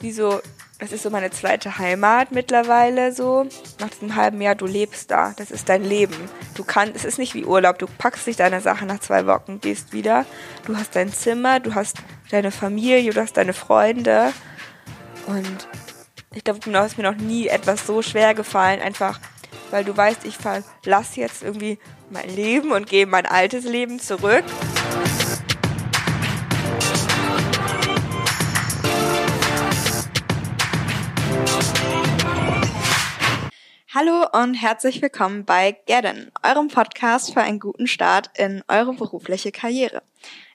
ist wie so, das ist so meine zweite Heimat mittlerweile so. Nach diesem halben Jahr, du lebst da. Das ist dein Leben. Du kannst, es ist nicht wie Urlaub. Du packst dich deine Sachen nach zwei Wochen, gehst wieder. Du hast dein Zimmer, du hast deine Familie, du hast deine Freunde. Und ich glaube, mir ist mir noch nie etwas so schwer gefallen, einfach weil du weißt, ich verlasse jetzt irgendwie mein Leben und gehe mein altes Leben zurück. Hallo und herzlich willkommen bei Gedden, eurem Podcast für einen guten Start in eure berufliche Karriere.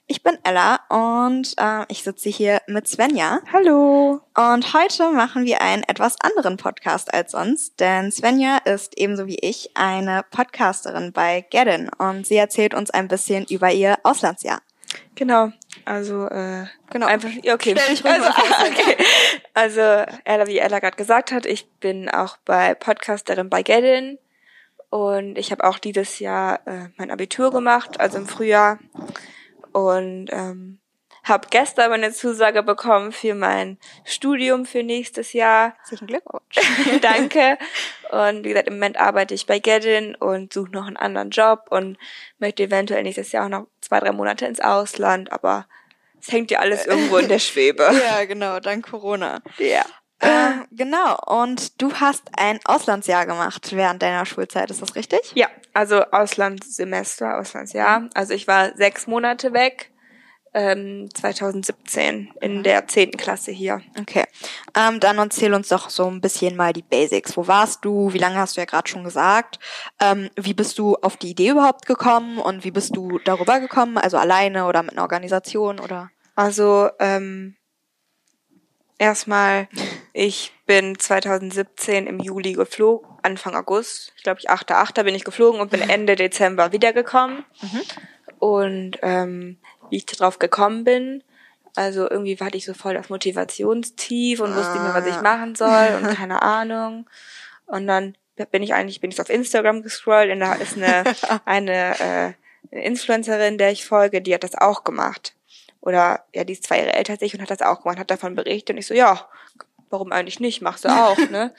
Ich bin Ella und äh, ich sitze hier mit Svenja. Hallo. Und heute machen wir einen etwas anderen Podcast als sonst, denn Svenja ist ebenso wie ich eine Podcasterin bei Gedden und sie erzählt uns ein bisschen über ihr Auslandsjahr. Genau, also äh, Genau. einfach okay. Stell dich also, okay. also Ella, wie Ella gerade gesagt hat, ich bin auch bei Podcasterin bei Geddin und ich habe auch dieses Jahr äh, mein Abitur gemacht, also im Frühjahr und ähm, habe gestern meine Zusage bekommen für mein Studium für nächstes Jahr. Herzlichen Glückwunsch. Danke. Und wie gesagt, im Moment arbeite ich bei Geddin und suche noch einen anderen Job und möchte eventuell nächstes Jahr auch noch zwei, drei Monate ins Ausland, aber es hängt ja alles irgendwo in der Schwebe. ja, genau, dank Corona. Ja. Äh, genau, und du hast ein Auslandsjahr gemacht während deiner Schulzeit, ist das richtig? Ja, also Auslandssemester, Auslandsjahr. Also ich war sechs Monate weg, ähm, 2017 in der zehnten Klasse hier. Okay, ähm, dann erzähl uns doch so ein bisschen mal die Basics. Wo warst du? Wie lange hast du ja gerade schon gesagt? Ähm, wie bist du auf die Idee überhaupt gekommen und wie bist du darüber gekommen? Also alleine oder mit einer Organisation oder? Also ähm, erstmal, ich bin 2017 im Juli geflogen, Anfang August, ich glaube ich 8.8. bin ich geflogen und bin Ende Dezember wiedergekommen. Und ähm, wie ich drauf gekommen bin, also irgendwie hatte ich so voll das Motivationstief und wusste nicht mehr, was ich machen soll und keine Ahnung. Und dann bin ich eigentlich, bin ich auf Instagram gescrollt und da ist eine, eine, äh, eine Influencerin, der ich folge, die hat das auch gemacht. Oder ja, die ist zwei Jahre älter als ich und hat das auch gemacht, hat davon berichtet und ich so, ja, warum eigentlich nicht? Machst du auch, ne?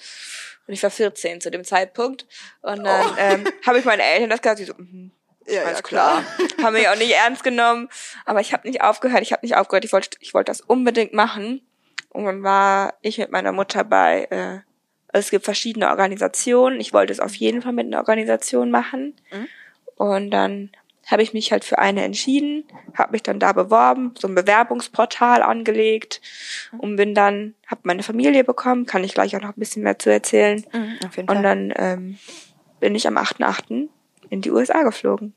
Und ich war 14 zu dem Zeitpunkt. Und dann Oh. ähm, habe ich meinen Eltern das gesagt, die so, mhm, Ja, alles klar. Haben mich auch nicht ernst genommen. Aber ich habe nicht aufgehört, ich habe nicht aufgehört, ich wollte ich wollte das unbedingt machen. Und dann war ich mit meiner Mutter bei, äh, es gibt verschiedene Organisationen. Ich wollte es auf jeden Fall mit einer Organisation machen. Mhm. Und dann habe ich mich halt für eine entschieden, habe mich dann da beworben, so ein Bewerbungsportal angelegt und bin dann, habe meine Familie bekommen, kann ich gleich auch noch ein bisschen mehr zu erzählen. Mhm, auf jeden Und Fall. dann ähm, bin ich am 8.8. in die USA geflogen.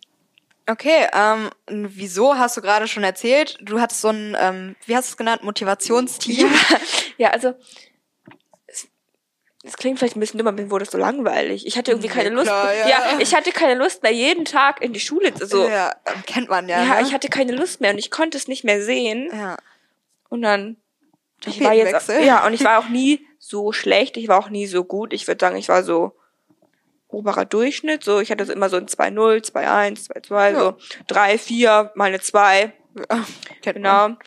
Okay, ähm, wieso hast du gerade schon erzählt? Du hattest so ein, ähm, wie hast du es genannt, Motivationsteam? Ja, also es, klingt vielleicht ein bisschen dumm, mir wurde es so langweilig. Ich hatte irgendwie Ja, keine Lust. klar, ja. ich hatte keine Lust mehr, jeden Tag in die Schule zu so. Ja, ja, ähm, kennt man ja. ne? ich hatte keine Lust mehr und ich konnte es nicht mehr sehen. ja. Und dann ich war jetzt ja und ich war auch nie so schlecht, ich war auch nie so gut. Ich würde sagen, ich war so oberer Durchschnitt, so ich hatte so immer so ein 2-0, 2-1, 2-2, so 3, 4, mal eine 2. Kennt man. Genau.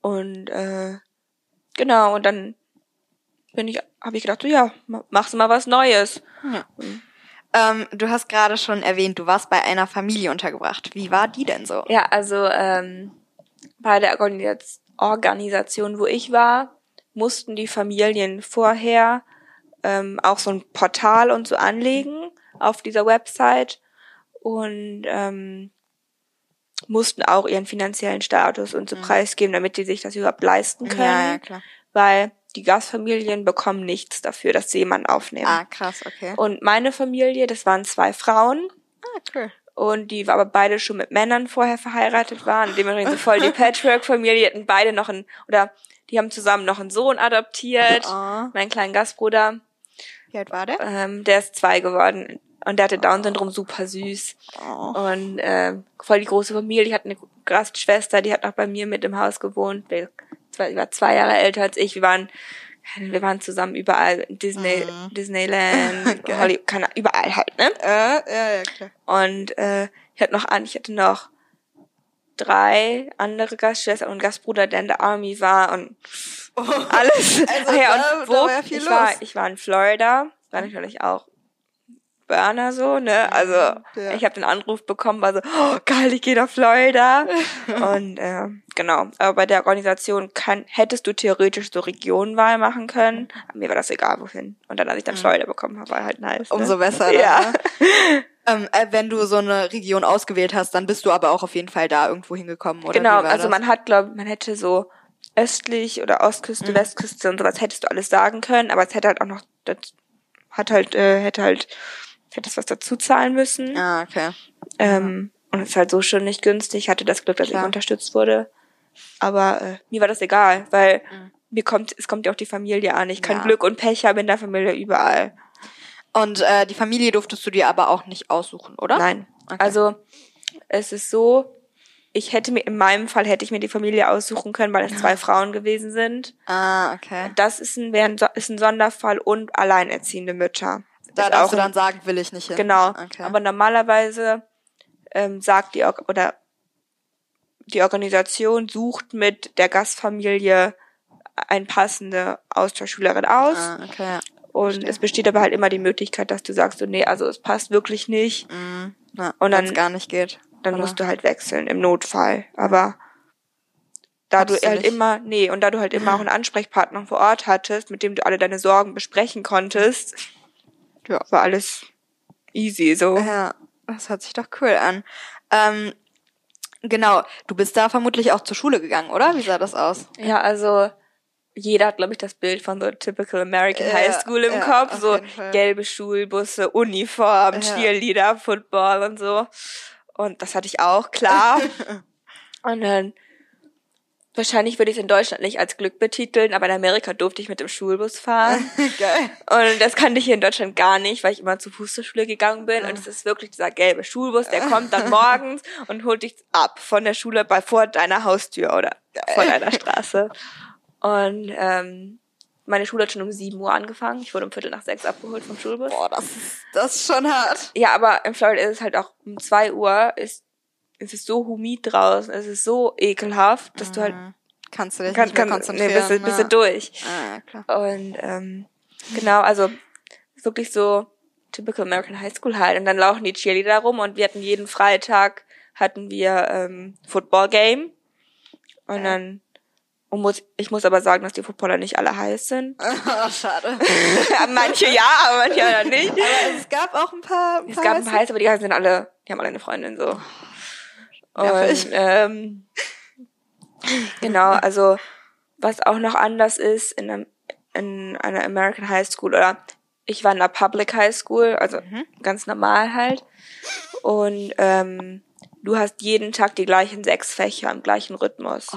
Und äh, genau, und dann bin ich, habe ich gedacht, so, ja, ma- machst du mal was Neues. Ähm, du hast gerade schon erwähnt, du warst bei einer Familie untergebracht. Wie war die denn so? Ja, also ähm, bei der Organis Organisation, wo ich war, mussten die Familien vorher ähm, auch so ein Portal und so anlegen auf dieser Website und ähm, mussten auch ihren finanziellen Status und so preisgeben, damit die sich das überhaupt leisten können. Ja, ja, klar. Weil die Gastfamilien bekommen nichts dafür, dass sie jemanden aufnehmen. Ah, krass, okay. Und meine Familie, das waren zwei Frauen Ah, cool. und die aber beide schon mit Männern vorher verheiratet waren. Dementsprechend so voll die Patchwork-Familie, hatten beide noch einen, oder die haben zusammen noch einen Sohn adoptiert, Oh. meinen kleinen Gastbruder, Wie alt war der? ähm, der ist zwei geworden und der hatte Down-Syndrom, super süß. Oh. Und ähm, voll die große Familie, die hat eine Gastschwester, die hat noch bei mir mit im Haus gewohnt. Die war zwei Jahre älter als ich. Wir waren, wir waren zusammen überall, Disney, Mhm. Disneyland. Hollywood, keine, überall halt, ne? Äh, ja, ja, klar. Und äh, ich hatte noch an, ich hatte noch drei andere Gastschwestern und Gastbruder, der in der Army war und alles. Also ja, da- und wo? war ja viel ich, los. war, ich war in Florida, war natürlich auch Burner so, ne? Also Ja. ich habe den Anruf bekommen, war so, oh, geil, ich gehe nach Florida. und äh, genau, aber bei der Organisation kann, hättest du theoretisch so Regionenwahl machen können. Aber mir war das egal, wohin. Und dann, als ich dann Florida bekommen habe, war halt nice. Ne? Mhm. Umso besser. Dann, Ja. Ne? Ähm, äh, wenn du so eine Region ausgewählt hast, dann bist du aber auch auf jeden Fall da irgendwo hingekommen, oder? Genau, also das? man hat, glaube man hätte so östlich oder Ostküste, Westküste und sowas hättest du alles sagen können, aber es hätte halt auch noch, das hat halt, äh, hätte halt, hättest was dazu zahlen müssen. Ah, okay. Ähm, und es ist halt so schon nicht günstig. Ich hatte das Glück, dass Klar. ich unterstützt wurde. Aber äh, mir war das egal, weil Mhm. mir kommt, es kommt ja auch die Familie an. Ich kann Ja. Glück und Pech haben in der Familie überall. Und äh, die Familie durftest du dir aber auch nicht aussuchen, oder? Nein. Okay. Also es ist so, ich hätte mir, in meinem Fall hätte ich mir die Familie aussuchen können, weil es zwei Frauen gewesen sind. Ah, okay. Das ist ein, ein, ist ein Sonderfall und alleinerziehende Mütter. Da darfst du ein- dann sagen, will ich nicht hin. Genau. Okay. Aber normalerweise ähm, sagt die oder die Organisation sucht mit der Gastfamilie eine passende Austauschschülerin aus. ah, okay. Und es besteht aber halt immer die Möglichkeit, dass du sagst, so, nee, also es passt wirklich nicht. Mhm. Ja, Und dann- wenn's gar nicht geht. Dann Oder? musst du halt wechseln im Notfall. Aber da du du halt nicht? immer, nee, und da du halt immer auch einen Ansprechpartner vor Ort hattest, mit dem du alle deine Sorgen besprechen konntest, Ja. war alles easy, so. Ja, das hört sich doch cool an. Ähm, genau, du bist da vermutlich auch zur Schule gegangen, oder? Wie sah das aus? Ja, also jeder hat, glaube ich, das Bild von so typical American Ja, High School im ja, Kopf. So gelbe Schulbusse, Uniform, Ja. Cheerleader, Football und so. Und das hatte ich auch, klar. und dann wahrscheinlich würde ich es in Deutschland nicht als Glück betiteln, aber in Amerika durfte ich mit dem Schulbus fahren. Geil. Und das kannte ich hier in Deutschland gar nicht, weil ich immer zu Fuß zur Schule gegangen bin. Und es ist wirklich dieser gelbe Schulbus, der kommt dann morgens und holt dich ab von der Schule bei vor deiner Haustür oder vor deiner Straße. Und ähm, meine Schule hat schon um 7 Uhr angefangen. Ich wurde um Viertel nach sechs abgeholt vom Schulbus. Boah, das ist, das ist schon hart. Ja, aber in Florida ist es halt auch um 2 Uhr, ist, ist es so humid draußen, es ist so ekelhaft, dass du halt Mhm. Kannst du dich kann, nicht kann, nee, konzentrieren. bist, du- bist du ja. durch. Ah, ja, klar. Und ähm, genau, also wirklich so typical American High School halt. Und dann laufen die Cheerleader rum und wir hatten jeden Freitag hatten wir ähm, Football Game. Und dann und muss, ich muss aber sagen, dass die Footballer nicht alle heiß sind. Ah, schade. manche ja, aber manche dann nicht. Aber es gab auch ein paar. ein Es paar gab ein heiße- paar heiß, aber die sind alle, die haben alle eine Freundin so. Nervig. Und, ähm, genau, also was auch noch anders ist in, einem, in einer American High School oder ich war in einer Public High School, also ganz normal halt. Und ähm, du hast jeden Tag die gleichen sechs Fächer im gleichen Rhythmus.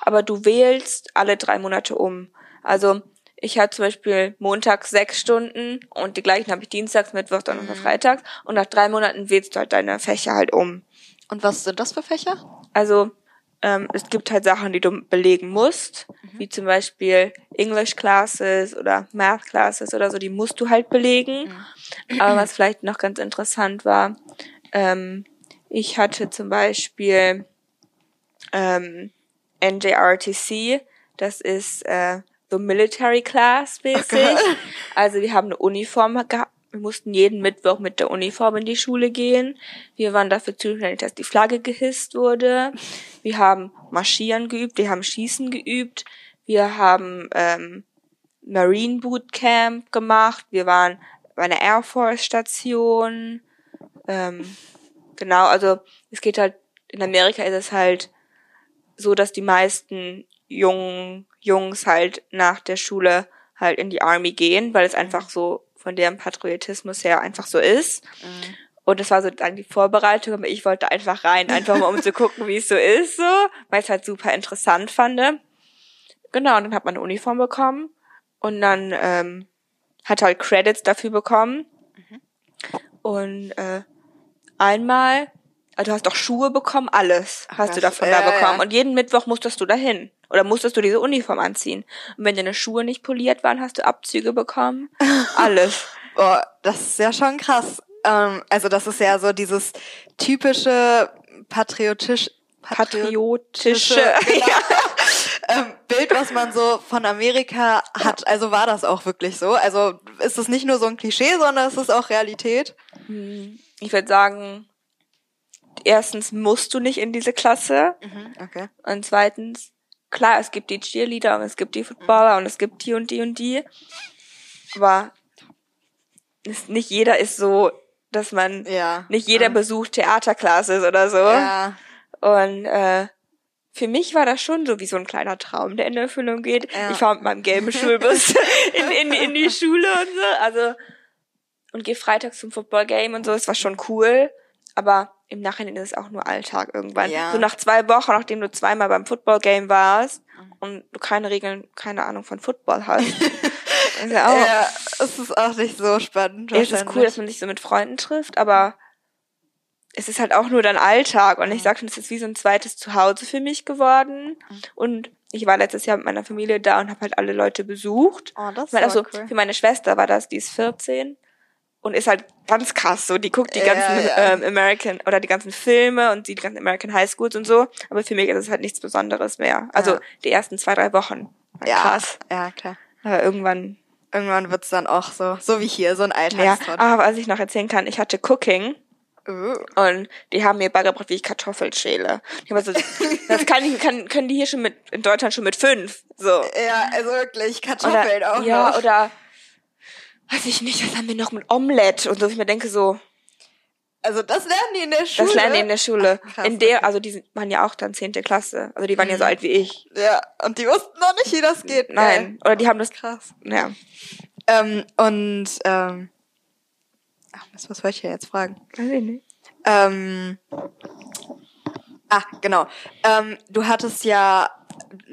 Aber du wählst alle drei Monate um. Also ich hatte zum Beispiel montags sechs Stunden und die gleichen habe ich dienstags, mittwochs, donnerstags, freitags. Und nach drei Monaten wählst du halt deine Fächer halt um. Und was sind das für Fächer? Also ähm, es gibt halt Sachen, die du belegen musst, wie zum Beispiel English Classes oder Math Classes oder so, die musst du halt belegen. Aber was vielleicht noch ganz interessant war, ähm, ich hatte zum Beispiel ähm, NJRTC, das ist äh, so Military Class mäßig. also wir haben eine Uniform gehabt. Wir mussten jeden Mittwoch mit der Uniform in die Schule gehen. Wir waren dafür zuständig, dass die Flagge gehisst wurde. Wir haben Marschieren geübt, wir haben Schießen geübt, wir haben ähm, Marine Boot Camp gemacht, wir waren bei einer Air Force Station. Ähm, genau, also es geht halt, in Amerika ist es halt so, dass die meisten jungen Jungs halt nach der Schule halt in die Army gehen, weil es einfach so von deren Patriotismus her einfach so ist. Und das war sozusagen die Vorbereitung, aber ich wollte einfach rein, einfach mal um zu gucken, wie es so ist, so, weil ich es halt super interessant fand. Genau, und dann hat man eine Uniform bekommen und dann ähm, hat halt Credits dafür bekommen. Und äh, einmal, also du hast auch Schuhe bekommen, alles hast du davon Ja, da bekommen. ja. Und jeden Mittwoch musstest du dahin. Oder musstest du diese Uniform anziehen. Und wenn deine Schuhe nicht poliert waren, hast du Abzüge bekommen. Alles. Boah, das ist ja schon krass. Ähm, also das ist ja so dieses typische patriotisch, patriotische genau. ähm, Bild, was man so von Amerika hat. Also war das auch wirklich so? Also ist es nicht nur so ein Klischee, sondern es ist auch Realität? Hm, ich würde sagen, erstens musst du nicht in diese Klasse. Mhm, okay. Und zweitens, klar, es gibt die Cheerleader und es gibt die Footballer und es gibt die und die und die. Aber es, nicht jeder ist so, dass man, Ja. nicht jeder Ja. besucht Theaterclasses oder so. Ja. Und äh, für mich war das schon so wie so ein kleiner Traum, der in Erfüllung geht. Ja. Ich fahre mit meinem gelben Schulbus in, in, in die Schule und so. Also und gehe freitags zum Football-Game und so. Es war schon cool. Aber im Nachhinein ist es auch nur Alltag irgendwann. Ja. So nach zwei Wochen, nachdem du zweimal beim Football-Game warst und du keine Regeln, keine Ahnung von Football hast. ist ja auch, Ja, es ist auch nicht so spannend. es ist cool, dass man sich so mit Freunden trifft, aber es ist halt auch nur dein Alltag. Und ich sag schon, es ist wie so ein zweites Zuhause für mich geworden. Und ich war letztes Jahr mit meiner Familie da und habe halt alle Leute besucht. Oh, das ist also cool. für meine Schwester war das, die ist 14 und ist halt ganz krass so. Die guckt die Ja, ganzen ja. Ähm, American oder die ganzen Filme und die ganzen American High Schools und so. Aber für mich ist es halt nichts Besonderes mehr. Also Ja. die ersten zwei, drei Wochen. Ja, Krass. ja, klar. Aber irgendwann Irgendwann wird's dann auch so, so wie hier, so ein Ja, Alltagstrott. aber was ich noch erzählen kann, ich hatte Cooking Uh. und die haben mir beigebracht, wie ich Kartoffeln schäle. Ich hab so, das kann ich, kann, können die hier schon mit, in Deutschland schon mit fünf, so. Ja, also wirklich, Kartoffeln Oder, auch ja, noch. oder, weiß ich nicht, was haben wir noch mit Omelette und so, ich mir denke so, also das lernen die in der Schule. das lernen die in der Schule. Ach, krass, in der, also die waren ja auch dann zehnte Klasse, also die waren ja Mhm. so alt wie ich. Ja, und die wussten noch nicht, wie das geht. Nein, oder die haben das. Krass. ja, Ähm, und, ähm, ach, was wollte ich ja jetzt fragen? weiß ich nicht. Ähm, ah, genau. Ähm, du hattest ja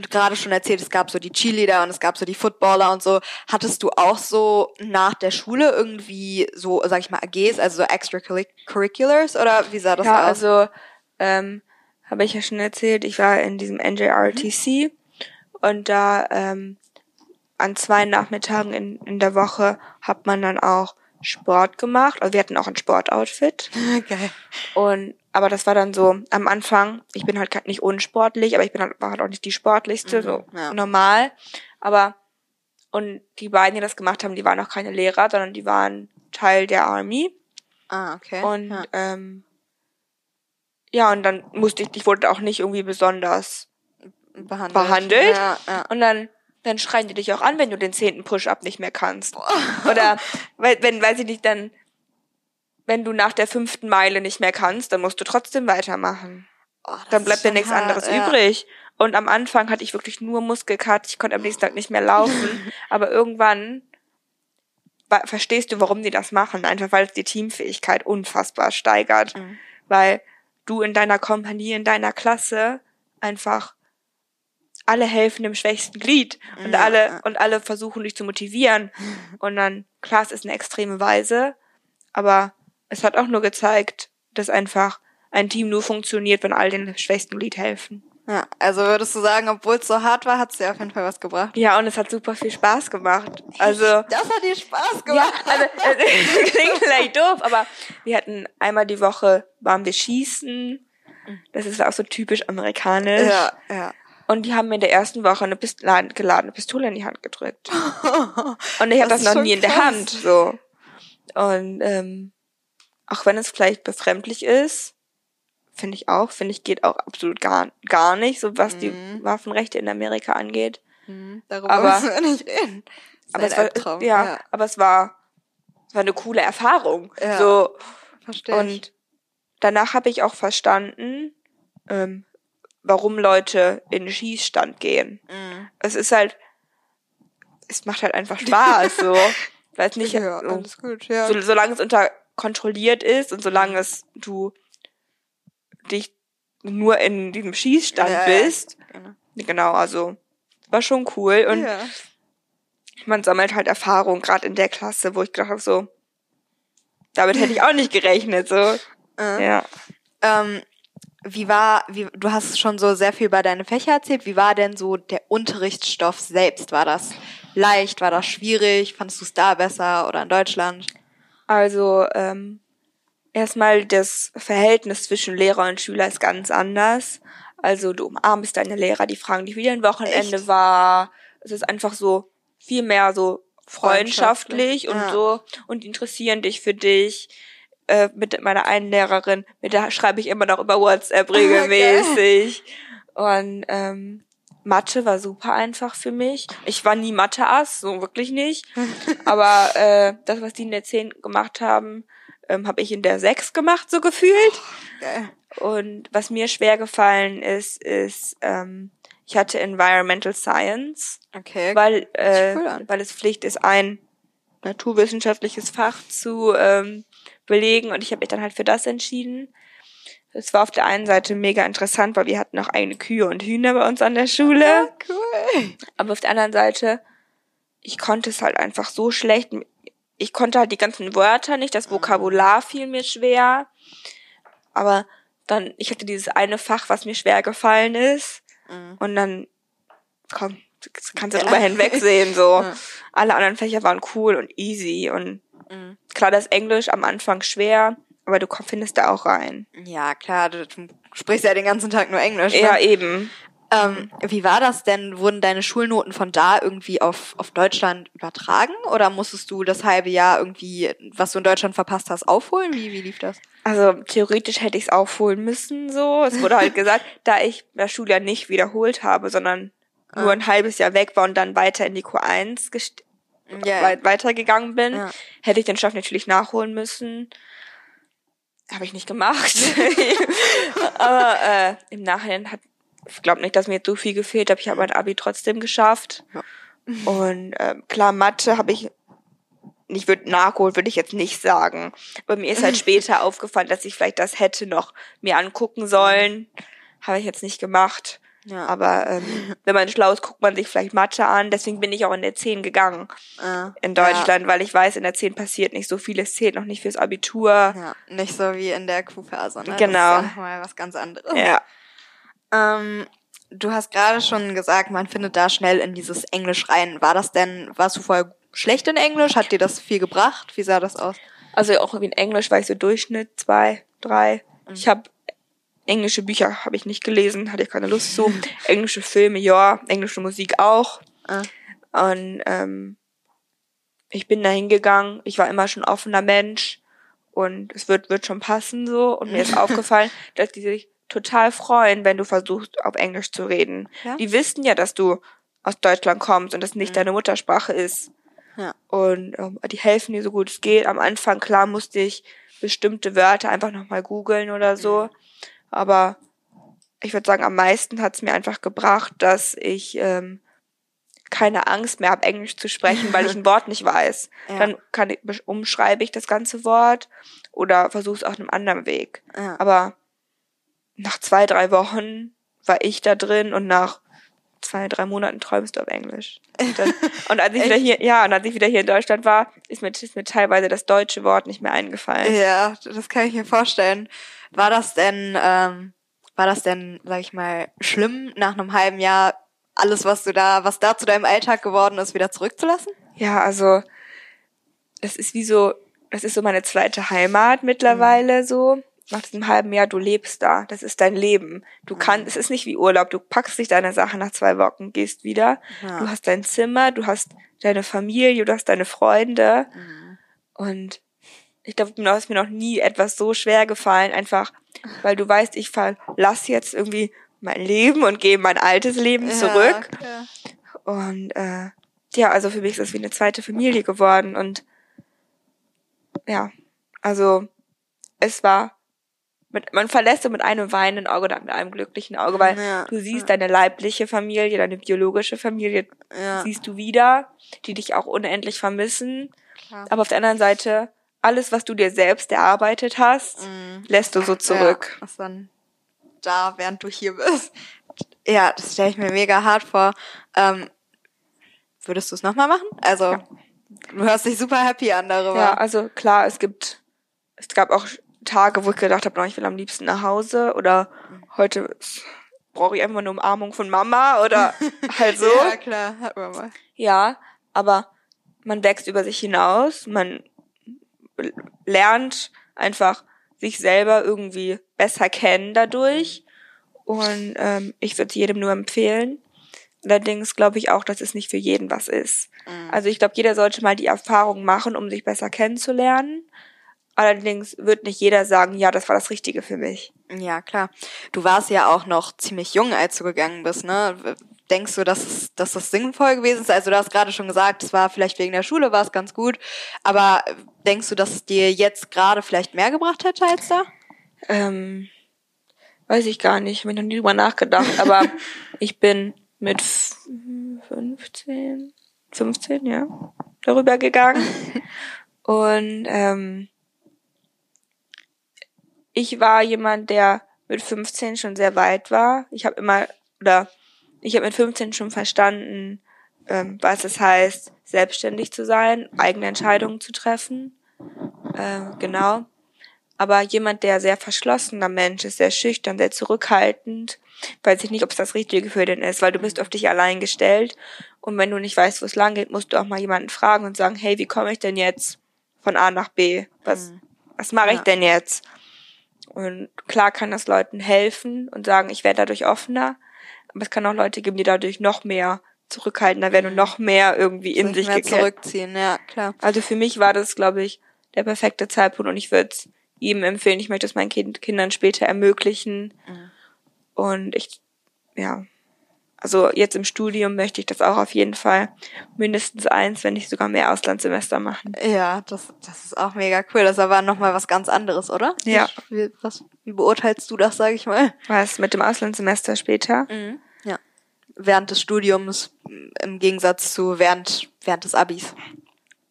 gerade schon erzählt, es gab so die Cheerleader und es gab so die Footballer und so. Hattest du auch so nach der Schule irgendwie so, sag ich mal, AGs, also so Extracurriculars oder wie sah das ja, aus? also ähm, habe ich ja schon erzählt, ich war in diesem NJRTC und da ähm, an zwei Nachmittagen in, in der Woche hat man dann auch Sport gemacht. Also wir hatten auch ein Sportoutfit. Geil. Und aber das war dann so am Anfang, ich bin halt nicht unsportlich, aber ich bin halt, war halt auch nicht die sportlichste, so ja. normal. Aber und die beiden, die das gemacht haben, die waren auch keine Lehrer, sondern die waren Teil der Army. Ah, okay. Und ja. ähm, ja, und dann musste ich, ich wurde auch nicht irgendwie besonders. behandelt. behandelt. Ja, ja. Und dann, dann schreien die dich auch an, wenn du den zehnten Push-Up nicht mehr kannst. Oder weil, wenn, weiß ich nicht, dann, wenn du nach der fünften Meile nicht mehr kannst, dann musst du trotzdem weitermachen. Oh, Dann bleibt dir nichts hart, anderes ja. übrig. Und am Anfang hatte ich wirklich nur Muskelkater, ich konnte am nächsten Tag nicht mehr laufen. aber irgendwann wa- verstehst du, warum die das machen. Einfach weil es die Teamfähigkeit unfassbar steigert. Mhm. Weil du in deiner Kompanie, in deiner Klasse einfach alle helfen dem schwächsten Glied und Ja, alle und alle versuchen dich zu motivieren und dann klar es ist eine extreme Weise, aber es hat auch nur gezeigt, dass einfach ein Team nur funktioniert, wenn all den schwächsten Glied helfen. Ja, also würdest du sagen, obwohl es so hart war, hat es dir auf jeden Fall was gebracht? Ja, und es hat super viel Spaß gemacht. Also Das hat dir Spaß ja, gemacht. also äh, klingt vielleicht doof, aber wir hatten einmal die Woche waren wir schießen. Das ist auch so typisch amerikanisch. ja, ja. Und die haben mir in der ersten Woche eine Pist geladene Pistole in die Hand gedrückt. Und ich habe Das das, noch nie in der krass. Hand. So. Und ähm, auch wenn es vielleicht befremdlich ist, finde ich auch, finde ich, geht auch absolut gar, gar nicht, so was Mhm. die Waffenrechte in Amerika angeht. Hm, Darüber Aber- müssen wir nicht reden. Aber es war, Albtraum. ja, aber es war, es war eine coole Erfahrung. Ja. So, verstehe und danach habe ich auch verstanden, ähm, warum Leute in den Schießstand gehen. Mhm. Es ist halt, es macht halt einfach Spaß, so. Weiß nicht, ja, so, alles gut, ja. so, solange es unter kontrolliert ist und solange es du dich nur in diesem Schießstand Ja, ja. bist. Genau. Genau, also war schon cool und ja. man sammelt halt Erfahrung, gerade in der Klasse, wo ich gedacht habe, so, damit hätte ich auch nicht gerechnet, so. Äh. Ja. Ähm, wie war, wie, du hast schon so sehr viel über deine Fächer erzählt. Wie war denn so der Unterrichtsstoff selbst? War das leicht? War das schwierig? Fandest du es da besser oder in Deutschland? Also, ähm, erstmal das Verhältnis zwischen Lehrer und Schüler ist ganz anders. Also du umarmst deine Lehrer, die fragen dich, wie dein Wochenende Echt? war. Es ist einfach so viel mehr so freundschaftlich, Freundschaftlich, und ja. so und die interessieren dich für dich. Äh, mit meiner einen Lehrerin, mit der schreibe ich immer noch über WhatsApp regelmäßig. Und ähm, Mathe war super einfach für mich. Ich war nie Mathe-Ass, so wirklich nicht. Aber äh, das, was die in der 10 gemacht haben, ähm, habe ich in der 6 gemacht, so gefühlt. Geil. Und was mir schwer gefallen ist, ist, ähm, ich hatte Environmental Science, Okay. weil, äh, weil es Pflicht ist, ein naturwissenschaftliches Fach zu ähm, belegen. Und ich habe mich dann halt für das entschieden. Es war auf der einen Seite mega interessant, weil wir hatten auch eigene Kühe und Hühner bei uns an der Schule. cool. Aber auf der anderen Seite, ich konnte es halt einfach so schlecht. Ich konnte halt die ganzen Wörter nicht, das Vokabular fiel mir schwer. Aber dann, ich hatte dieses eine Fach, was mir schwer gefallen ist. Mhm. Und dann, komm, kannst du Ja. drüber hinwegsehen, so. Ja. Alle anderen Fächer waren cool und easy. Und Mhm. klar, das Englisch am Anfang schwer, aber du findest da auch rein. Ja, klar, du, du sprichst ja den ganzen Tag nur Englisch. Ne? Ja, eben. Ähm, wie war das denn? Wurden deine Schulnoten von da irgendwie auf, auf Deutschland übertragen? Oder musstest du das halbe Jahr irgendwie, was du in Deutschland verpasst hast, aufholen? Wie, wie lief das? Also theoretisch hätte ich es aufholen müssen, so. Es wurde halt gesagt, da ich das Schuljahr nicht wiederholt habe, sondern nur Ah. ein halbes Jahr weg war und dann weiter in die Q1 gest Ja, weit weitergegangen bin, Ja. hätte ich den Stoff natürlich nachholen müssen. Habe ich nicht gemacht. Aber äh, im Nachhinein hat, ich glaube nicht, dass mir jetzt so viel gefehlt hat. Ich habe mein Abi trotzdem geschafft. Ja. Und ähm, klar, Mathe habe ich nicht würd, nachgeholt, würde ich jetzt nicht sagen. Aber mir ist halt später aufgefallen, dass ich vielleicht das hätte noch mir angucken sollen. Habe ich jetzt nicht gemacht. Ja. Aber ähm, wenn man schlau ist, guckt man sich vielleicht Mathe an. Deswegen bin ich auch in der 10 gegangen äh, in Deutschland, weil ich weiß, in der 10 passiert nicht so viel. Es zählt noch nicht fürs Abitur. Ja, ja, nicht so wie in der Q-Phase, ne? Genau. Das ist ja mal was ganz anderes. Ja. Ähm, du hast gerade schon gesagt, man findet da schnell in dieses Englisch rein. War das denn, warst du vorher schlecht in Englisch? Hat dir das viel gebracht? Wie sah das aus? Also auch wie in Englisch war ich so Durchschnitt, zwei, drei. Ich habe englische Bücher habe ich nicht gelesen, hatte ich keine Lust zu. englische Filme, ja, englische Musik auch. Ah. Und ähm, ich bin da hingegangen. Ich war immer schon offener Mensch und es wird wird schon passen so. Und mir ist aufgefallen, dass die sich total freuen, wenn du versuchst, auf Englisch zu reden. Ja? Die wissen ja, dass du aus Deutschland kommst und das nicht Mhm. deine Muttersprache ist. Ja. Und ähm, die helfen dir so gut es geht. Am Anfang, klar, musste ich bestimmte Wörter einfach nochmal googeln oder so. Aber ich würde sagen, am meisten hat es mir einfach gebracht, dass ich ähm, keine Angst mehr habe, Englisch zu sprechen, weil ich ein Wort nicht weiß. Ja. Dann kann ich, umschreibe ich das ganze Wort oder versuche es auf einem anderen Weg. Ja. Aber nach zwei, drei Wochen war ich da drin und nach zwei, drei Monaten träumst du auf Englisch. Und, dann, und als ich wieder hier, ja, und als ich wieder hier in Deutschland war, ist mir, ist mir teilweise das deutsche Wort nicht mehr eingefallen. Ja, das kann ich mir vorstellen. War das denn, ähm, war das denn, sag ich mal, schlimm, nach einem halben Jahr alles, was du da, was da zu deinem Alltag geworden ist, wieder zurückzulassen? Ja, also das ist wie so, das ist so meine zweite Heimat mittlerweile so. Nach diesem halben Jahr, du lebst da. Das ist dein Leben. Du kannst, es ist nicht wie Urlaub. Du packst dich deine Sachen nach zwei Wochen, gehst wieder. Ja. Du hast dein Zimmer, du hast deine Familie, du hast deine Freunde. Mhm. Und ich glaube, mir ist mir noch nie etwas so schwer gefallen, einfach weil du weißt, ich verlasse jetzt irgendwie mein Leben und gehe in mein altes Leben zurück. Ja, Und äh, ja, also für mich ist das wie eine zweite Familie geworden. Und ja, also es war, mit, man verlässt so mit einem weinenden Auge oder mit einem glücklichen Auge, weil Ja, du siehst ja. deine leibliche Familie, deine biologische Familie, ja. siehst du wieder, die dich auch unendlich vermissen. Aber auf der anderen Seite, alles, was du dir selbst erarbeitet hast, Mhm. lässt du so zurück. Ja, ist dann da, während du hier bist. Ja, das stelle ich mir mega hart vor. Ähm, würdest du es nochmal machen? Also, Ja. du hörst dich super happy an darüber. Ja, also klar, es gibt, es gab auch Tage, wo ich gedacht habe, ich will am liebsten nach Hause oder heute brauche ich einfach eine Umarmung von Mama oder halt so. Ja, klar, hatten wir mal. Ja, aber man wächst über sich hinaus, man lernt einfach sich selber irgendwie besser kennen dadurch. Und ähm, ich würde es jedem nur empfehlen. Allerdings glaube ich auch, dass es nicht für jeden was ist. Mhm. Also ich glaube, jeder sollte mal die Erfahrung machen, um sich besser kennenzulernen. Allerdings wird nicht jeder sagen, ja, das war das Richtige für mich. Ja, klar. Du warst ja auch noch ziemlich jung, als du gegangen bist, ne? Denkst du, dass, dass das sinnvoll gewesen ist? Also du hast gerade schon gesagt, es war vielleicht wegen der Schule, war es ganz gut. Aber denkst du, dass es dir jetzt gerade vielleicht mehr gebracht hätte als da? Ähm, weiß ich gar nicht, habe ich noch nie drüber nachgedacht. Aber ich bin mit 15, 15, ja, darüber gegangen. Und ähm, ich war jemand, der mit 15 schon sehr weit war. Ich habe immer, oder ich habe mit 15 schon verstanden, ähm, was es heißt, selbstständig zu sein, eigene Entscheidungen zu treffen. Äh, genau. Aber jemand, der sehr verschlossener Mensch ist, sehr schüchtern, sehr zurückhaltend, weiß ich nicht, ob es das Richtige für den ist, weil du bist auf dich allein gestellt. Und wenn du nicht weißt, wo es lang geht, musst du auch mal jemanden fragen und sagen, hey, wie komme ich denn jetzt von A nach B? Was, mhm. was mache ich denn jetzt? Und klar kann das Leuten helfen und sagen, ich werde dadurch offener. Aber es kann auch Leute geben, die dadurch noch mehr zurückhaltender werden und noch mehr irgendwie in sich mehr zurückziehen, ja, klar. Also für mich war das, glaube ich, der perfekte Zeitpunkt und ich würde es ihm empfehlen. Ich möchte es meinen kind Kindern später ermöglichen. Mhm. Und ich, ja, also jetzt im Studium möchte ich das auch auf jeden Fall mindestens eins, wenn nicht sogar mehr Auslandssemester machen. Ja, das, das ist auch mega cool. Das ist aber nochmal was ganz anderes, oder? Ja. Wie, was, wie beurteilst du das, sage ich mal? Was mit dem Auslandssemester später? Mhm. Ja. Während des Studiums im Gegensatz zu während, während des Abis.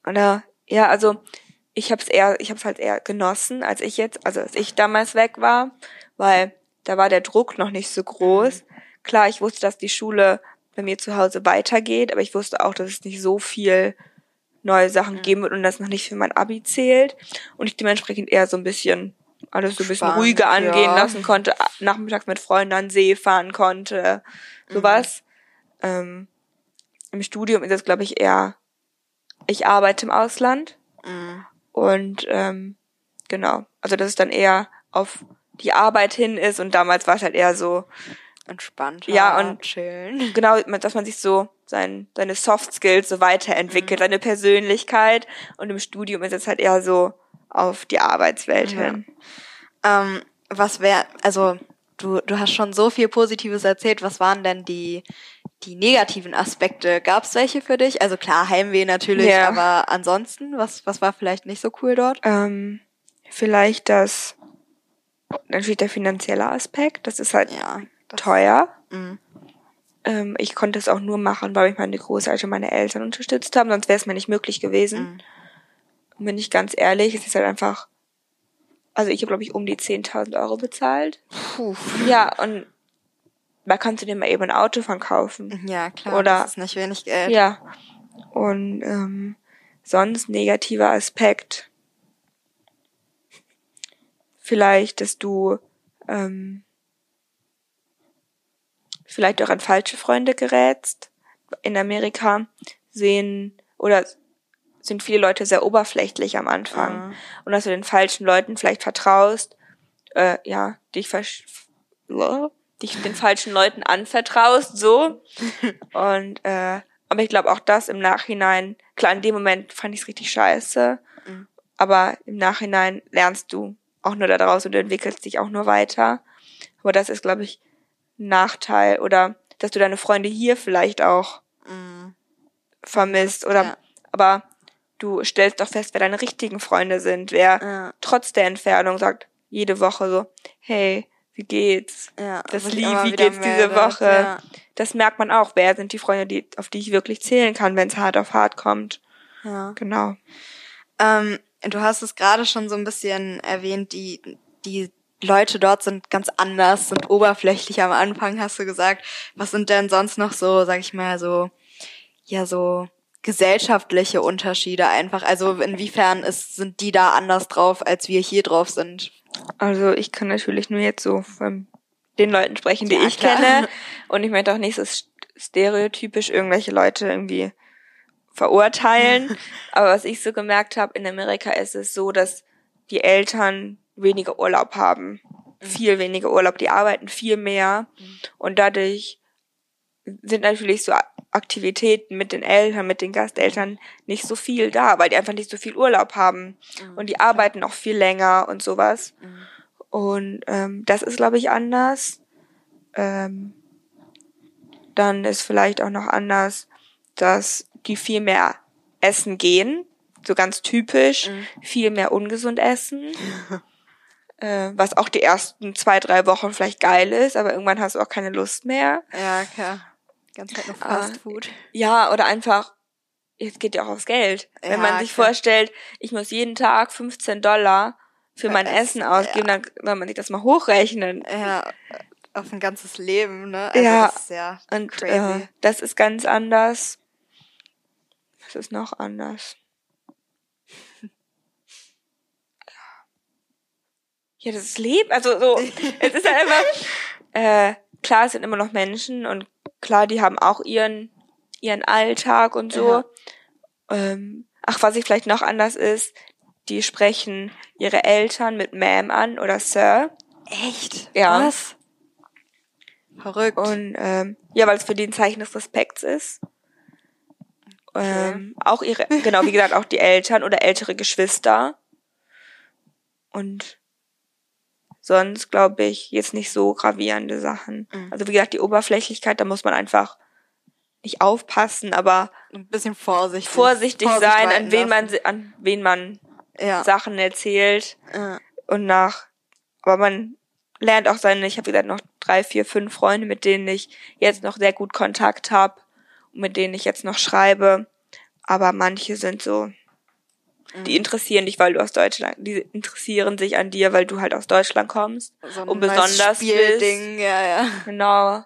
Oder ja, also ich habe es eher, ich habe es halt eher genossen, als ich jetzt, also als ich damals weg war, weil da war der Druck noch nicht so groß. Mhm. Klar, ich wusste, dass die Schule bei mir zu Hause weitergeht, aber ich wusste auch, dass es nicht so viel neue Sachen mhm. geben wird und das noch nicht für mein Abi zählt. Und ich dementsprechend eher so ein bisschen alles so ein bisschen ruhiger angehen ja. lassen konnte, nachmittags mit Freunden an See fahren konnte, sowas. Mhm. Ähm, Im Studium ist es, glaube ich, eher, ich arbeite im Ausland mhm. und ähm, genau, also dass es dann eher auf die Arbeit hin ist und damals war es halt eher so entspannt. Ja, und chillen. Genau, dass man sich so sein, seine Soft Skills so weiterentwickelt, mhm. seine Persönlichkeit und im Studium ist es halt eher so auf die Arbeitswelt ja. hin. Ähm, was wäre, also du, du hast schon so viel Positives erzählt, was waren denn die, die negativen Aspekte? Gab es welche für dich? Also klar, Heimweh natürlich, ja. aber ansonsten, was, was war vielleicht nicht so cool dort? Ähm, vielleicht das natürlich der finanzielle Aspekt. Das ist halt ja, teuer. Mhm. Ähm, ich konnte es auch nur machen, weil mich meine Großeltern, meine Eltern unterstützt haben, sonst wäre es mir nicht möglich gewesen. Mhm. bin ich ganz ehrlich, es ist halt einfach, also ich habe glaube ich um die 10.000 Euro bezahlt. Puh. Ja, und da kannst du dir mal eben ein Auto von kaufen. Ja, klar, Oder, das ist nicht wenig Geld. Ja. Und ähm, sonst negativer Aspekt vielleicht, dass du ähm, vielleicht auch an falsche Freunde gerätst. In Amerika sehen oder sind viele Leute sehr oberflächlich am Anfang. Mhm. Und dass du den falschen Leuten vielleicht vertraust, äh, ja, dich, dich den falschen Leuten anvertraust, so. Und äh, aber ich glaube auch das im Nachhinein, klar, in dem Moment fand ich es richtig scheiße, mhm. aber im Nachhinein lernst du auch nur daraus und du entwickelst dich auch nur weiter. Aber das ist, glaube ich, Nachteil. Oder dass du deine Freunde hier vielleicht auch mhm. vermisst. Oder ja. aber du stellst doch fest, wer deine richtigen Freunde sind, wer ja. trotz der Entfernung sagt, jede Woche so, hey, wie geht's? Ja, das lief, wie geht's diese Woche? Ja. Das merkt man auch. Wer sind die Freunde, die, auf die ich wirklich zählen kann, wenn es hart auf hart kommt? Ja. Genau. Ähm, Du hast es gerade schon so ein bisschen erwähnt, die, die Leute dort sind ganz anders, sind oberflächlich am Anfang, hast du gesagt. Was sind denn sonst noch so, sag ich mal, so, ja, so gesellschaftliche Unterschiede einfach? Also inwiefern ist, sind die da anders drauf, als wir hier drauf sind? Also ich kann natürlich nur jetzt so von den Leuten sprechen, die ja, ich klar. kenne. Und ich möchte auch nicht so stereotypisch irgendwelche Leute irgendwie verurteilen. Aber was ich so gemerkt habe, in Amerika ist es so, dass die Eltern weniger Urlaub haben. Viel weniger Urlaub. Die arbeiten viel mehr. Und dadurch sind natürlich so Aktivitäten mit den Eltern, mit den Gasteltern nicht so viel da, weil die einfach nicht so viel Urlaub haben. Und die arbeiten auch viel länger und sowas. Und ähm, das ist, glaube ich, anders. Ähm, dann ist vielleicht auch noch anders, dass die viel mehr essen gehen, so ganz typisch, Mhm. viel mehr ungesund essen. äh, was auch die ersten zwei, drei Wochen vielleicht geil ist, aber irgendwann hast du auch keine Lust mehr. Ja, klar. Ganze Zeit nur Ah, Fast Food. Ja, oder einfach, jetzt geht ja auch aufs Geld. Ja, Wenn man sich klar. vorstellt, ich muss jeden Tag 15 Dollar für Für mein Essen, Essen ausgeben, dann wenn man sich das mal hochrechnen. Ja, auf ein ganzes Leben, ne? Also Ja, Das ist ja Und äh, das ist ganz anders. Was ist noch anders? Ja, das ist Leben. Also so, es ist halt einfach, äh, klar, es sind immer noch Menschen und klar, die haben auch ihren, ihren Alltag und so. Ja. Ähm, ach, was ich vielleicht noch anders ist, die sprechen ihre Eltern mit Ma'am an oder Sir. Echt? Ja. Was? Verrückt. Und ähm, ja, weil es für die ein Zeichen des Respekts ist. Ähm, auch ihre, genau, wie gesagt, auch die Eltern oder ältere Geschwister. Und sonst glaube ich jetzt nicht so gravierende Sachen. Mhm. Also wie gesagt, die Oberflächlichkeit, da muss man einfach nicht aufpassen, aber ein bisschen vorsichtig. vorsichtig Vorsicht sein, an wen man lassen. si- an wen man Ja. Sachen erzählt ja. und nach. Aber man lernt auch seine, ich habe gesagt noch drei, vier, fünf Freunde, mit denen ich jetzt noch sehr gut Kontakt habe und mit denen ich jetzt noch schreibe. Aber manche sind so, Mhm. die interessieren dich, weil du aus Deutschland, die interessieren sich an dir, weil du halt aus Deutschland kommst. So und besonders Spielding, ja, ja. Genau.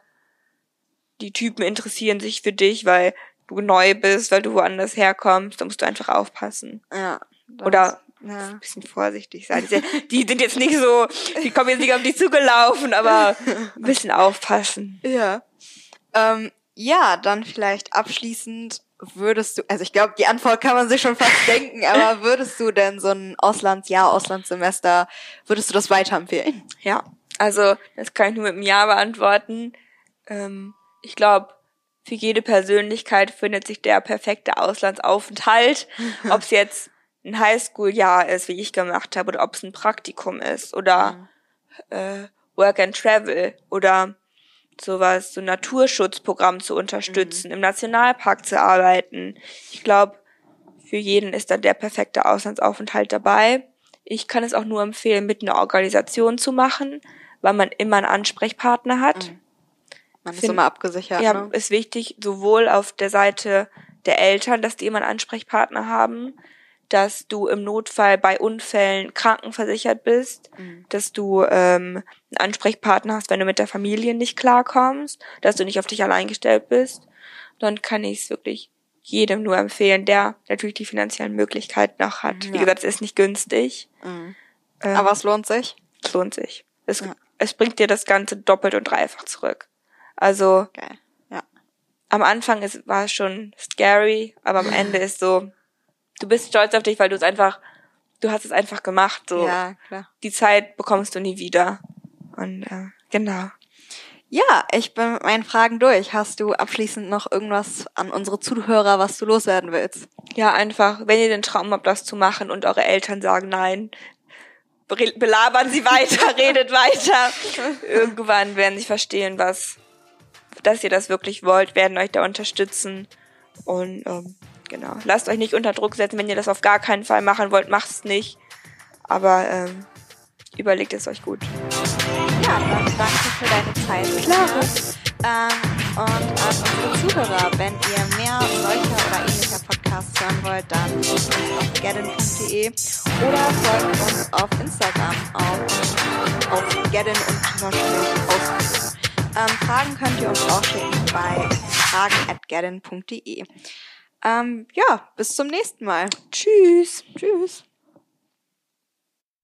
Die Typen interessieren sich für dich, weil du neu bist, weil du woanders herkommst. Da musst du einfach aufpassen. ja. Oder ja. ein bisschen vorsichtig sein. Die, sind- die sind jetzt nicht so, die kommen jetzt nicht auf dich zugelaufen, aber ein bisschen aufpassen. Ja. Ähm, ja, dann vielleicht abschließend würdest du, also ich glaube, die Antwort kann man sich schon fast denken, aber würdest du denn so ein Auslandsjahr, Auslandssemester, würdest du das weiterempfehlen? Ja, also das kann ich nur mit einem Ja beantworten. Ähm, ich glaube, für jede Persönlichkeit findet sich der perfekte Auslandsaufenthalt. Ob es jetzt ein Highschool-Jahr ist, wie ich gemacht habe, oder ob es ein Praktikum ist oder äh, Work and Travel oder sowas, so ein Naturschutzprogramm zu unterstützen, im Nationalpark zu arbeiten. Ich glaube, für jeden ist dann der perfekte Auslandsaufenthalt dabei. Ich kann es auch nur empfehlen, mit einer Organisation zu machen, weil man immer einen Ansprechpartner hat. Man ist Find- immer abgesichert, Ja, ne? ist wichtig, sowohl auf der Seite der Eltern, dass die immer einen Ansprechpartner haben, dass du im Notfall bei Unfällen krankenversichert bist, Mhm. dass du ähm, einen Ansprechpartner hast, wenn du mit der Familie nicht klarkommst, dass du nicht auf dich allein gestellt bist. Dann kann ich es wirklich jedem nur empfehlen, der natürlich die finanziellen Möglichkeiten auch hat. Wie Ja. gesagt, es ist nicht günstig. Mhm. Ähm, Aber es lohnt sich. es lohnt sich. Es, Ja. es bringt dir das Ganze doppelt und dreifach zurück. Also Geil. Ja. am Anfang ist, war es schon scary, aber am Ende ist so, du bist stolz auf dich, weil du es einfach, du hast es einfach gemacht. So Ja, klar. die Zeit bekommst du nie wieder. Und äh, genau. Ja, ich bin mit meinen Fragen durch. Hast du abschließend noch irgendwas an unsere Zuhörer, was du loswerden willst? Ja, einfach, wenn ihr den Traum habt, das zu machen und eure Eltern sagen nein, be- belabern sie weiter, redet weiter. Irgendwann werden sie verstehen, was, dass ihr das wirklich wollt, werden euch da unterstützen. Und ähm, genau, lasst euch nicht unter Druck setzen, wenn ihr das auf gar keinen Fall machen wollt, macht es nicht. Aber ähm, überlegt es euch gut. Ja, dann danke für deine Zeit. Klar. Ähm, und an unsere Zuhörer, wenn ihr mehr solcher oder ähnlicher Podcasts hören wollt, dann besucht uns auf geddin.de oder folgt uns auf Instagram auf, auf geddin und. Ähm, Fragen könnt ihr uns auch schicken bei fragen at geddin.de. Ähm, ja, bis zum nächsten Mal. Tschüss. Tschüss.